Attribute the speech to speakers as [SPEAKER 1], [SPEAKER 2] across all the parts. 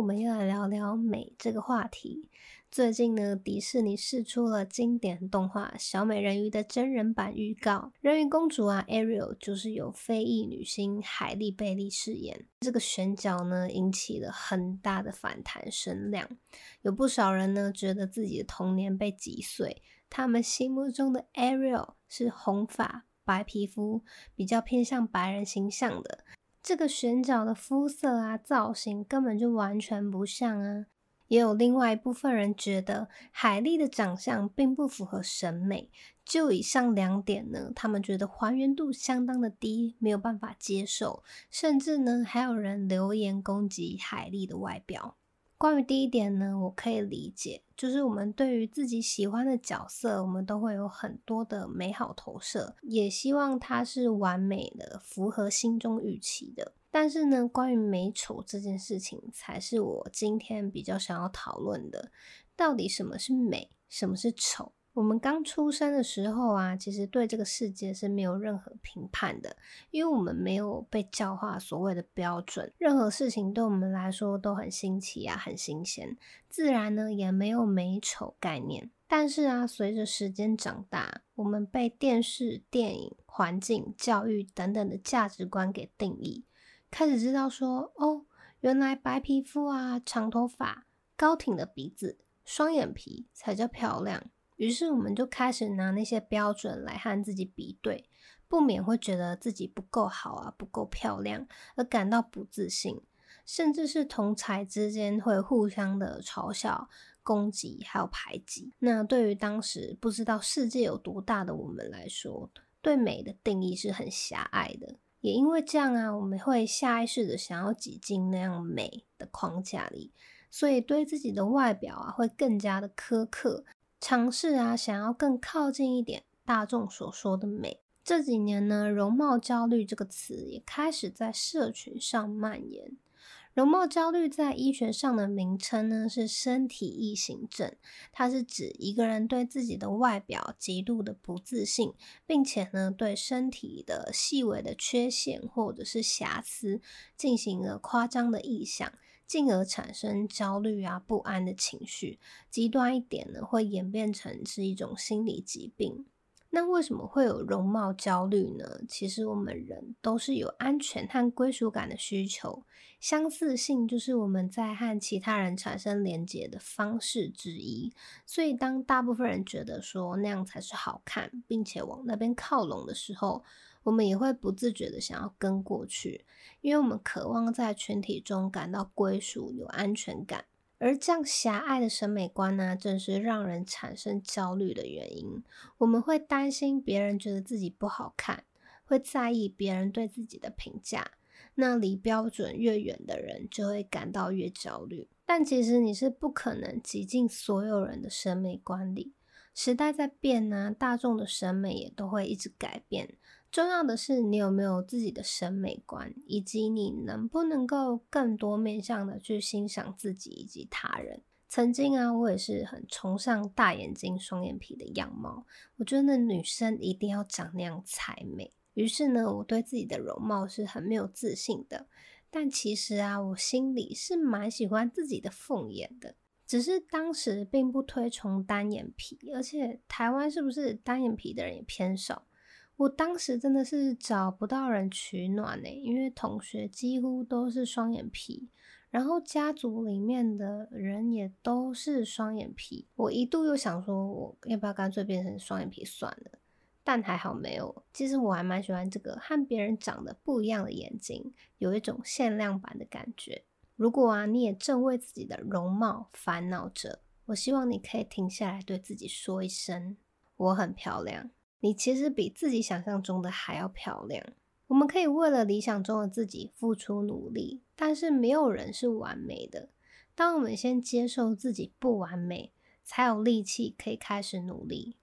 [SPEAKER 1] 我们又来聊聊美这个话题。最近呢，迪士尼释出了经典动画《小美人鱼》的真人版预告，人鱼公主啊，Ariel 就是由非裔女星海莉贝利饰演。这个选角呢，引起了很大的反弹声量，有不少人呢觉得自己的童年被击碎。他们心目中的 Ariel 是红发、白皮肤，比较偏向白人形象的。这个选角的肤色啊，造型根本就完全不像啊。也有另外一部分人觉得海莉的长相并不符合审美，就以上两点呢，他们觉得还原度相当的低，没有办法接受，甚至呢还有人留言攻击海莉的外表。关于第一点呢，我可以理解，就是我们对于自己喜欢的角色，我们都会有很多的美好投射，也希望它是完美的，符合心中预期的。但是呢，关于美丑这件事情，才是我今天比较想要讨论的。到底什么是美，什么是丑？我们刚出生的时候啊，其实对这个世界是没有任何评判的，因为我们没有被教化所谓的标准，任何事情对我们来说都很新奇啊，很新鲜，自然呢也没有美丑概念。但是啊，随着时间长大，我们被电视、电影、环境、教育等等的价值观给定义。开始知道说哦，原来白皮肤啊、长头发、高挺的鼻子、双眼皮才叫漂亮。于是我们就开始拿那些标准来和自己比对，不免会觉得自己不够好啊、不够漂亮，而感到不自信，甚至是同才之间会互相的嘲笑、攻击还有排挤。那对于当时不知道世界有多大的我们来说，对美的定义是很狭隘的。也因为这样啊，我们会下意识的想要挤进那样美的框架里，所以对自己的外表啊会更加的苛刻，尝试啊想要更靠近一点大众所说的美。这几年呢，容貌焦虑这个词也开始在社群上蔓延。容貌焦虑在医学上的名称呢是身体异形症，它是指一个人对自己的外表极度的不自信，并且呢对身体的细微的缺陷或者是瑕疵进行了夸张的臆想，进而产生焦虑啊不安的情绪。极端一点呢，会演变成是一种心理疾病。那为什么会有容貌焦虑呢？其实我们人都是有安全和归属感的需求，相似性就是我们在和其他人产生连结的方式之一。所以当大部分人觉得说那样才是好看，并且往那边靠拢的时候，我们也会不自觉的想要跟过去，因为我们渴望在群体中感到归属、有安全感。而这样狭隘的审美观呢，正是让人产生焦虑的原因。我们会担心别人觉得自己不好看，会在意别人对自己的评价。那离标准越远的人，就会感到越焦虑。但其实你是不可能挤进所有人的审美观里。时代在变呢，大众的审美也都会一直改变。重要的是，你有没有自己的审美观，以及你能不能够更多面向的去欣赏自己以及他人。曾经啊，我也是很崇尚大眼睛、双眼皮的样貌，我觉得女生一定要长那样才美。于是呢，我对自己的容貌是很没有自信的。但其实啊，我心里是蛮喜欢自己的凤眼的，只是当时并不推崇单眼皮，而且台湾是不是单眼皮的人也偏少？我当时真的是找不到人取暖呢，因为同学几乎都是双眼皮，然后家族里面的人也都是双眼皮。我一度又想说，我要不要干脆变成双眼皮算了？但还好没有。其实我还蛮喜欢这个和别人长得不一样的眼睛，有一种限量版的感觉。如果啊，你也正为自己的容貌烦恼着，我希望你可以停下来对自己说一声：我很漂亮。你其实比自己想象中的还要漂亮。我们可以为了理想中的自己付出努力，但是没有人是完美的。当我们先接受自己不完美，才有力气可以开始努力。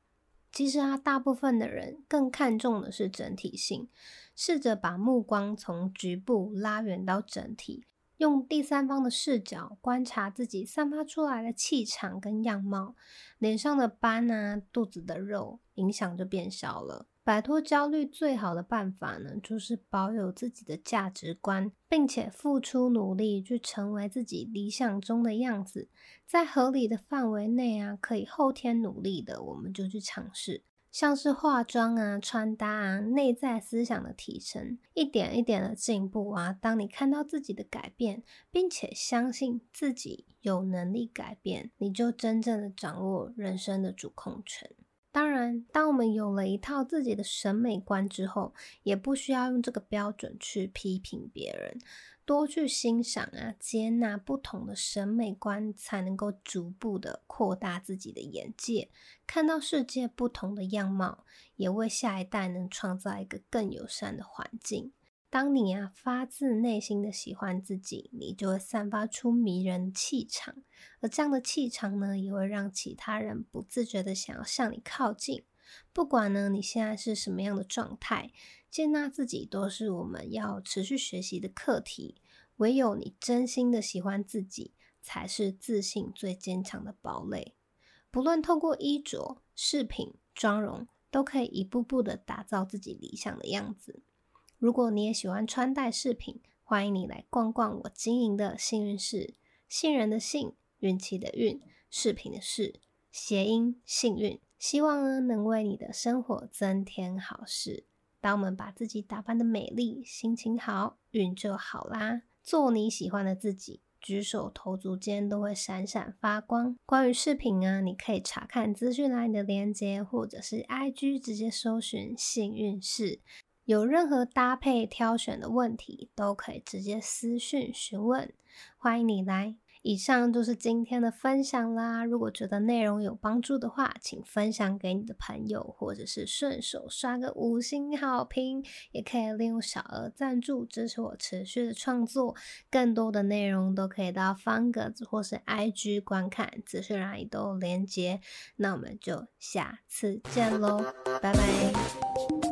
[SPEAKER 1] 其实啊，大部分的人更看重的是整体性，试着把目光从局部拉远到整体，用第三方的视角观察自己散发出来的气场跟样貌，脸上的斑啊，肚子的肉，影响就变小了。摆脱焦虑最好的办法呢，就是保有自己的价值观，并且付出努力去成为自己理想中的样子。在合理的范围内啊，可以后天努力的，我们就去尝试，像是化妆啊、穿搭啊、内在思想的提升，一点一点的进步啊。当你看到自己的改变，并且相信自己有能力改变，你就真正的掌握人生的主控权。当然，当我们有了一套自己的审美观之后，也不需要用这个标准去批评别人，多去欣赏啊，接纳不同的审美观，才能够逐步的扩大自己的眼界，看到世界不同的样貌，也为下一代能创造一个更友善的环境。当你啊发自内心的喜欢自己，你就会散发出迷人气场，而这样的气场呢，也会让其他人不自觉的想要向你靠近。不管呢你现在是什么样的状态，接纳自己都是我们要持续学习的课题。唯有你真心的喜欢自己，才是自信最坚强的堡垒。不论透过衣着、饰品、妆容，都可以一步步的打造自己理想的样子。如果你也喜欢穿戴饰品，欢迎你来逛逛我经营的幸运室，杏仁的杏，运气的运，饰品的饰，谐音幸运，希望呢能为你的生活增添好事。当我们把自己打扮得美丽，心情好，运就好啦。做你喜欢的自己，举手投足间都会闪闪发光。关于饰品啊，你可以查看资讯栏里的链接，或者是 IG 直接搜寻幸运室。有任何搭配挑选的问题，都可以直接私讯询问，欢迎你来。以上就是今天的分享啦。如果觉得内容有帮助的话，请分享给你的朋友，或者是顺手刷个五星好评，也可以利用小额赞助支持我持续的创作。更多的内容都可以到方格子或是 IG 观看，资讯栏里都有连接。那我们就下次见喽，拜拜。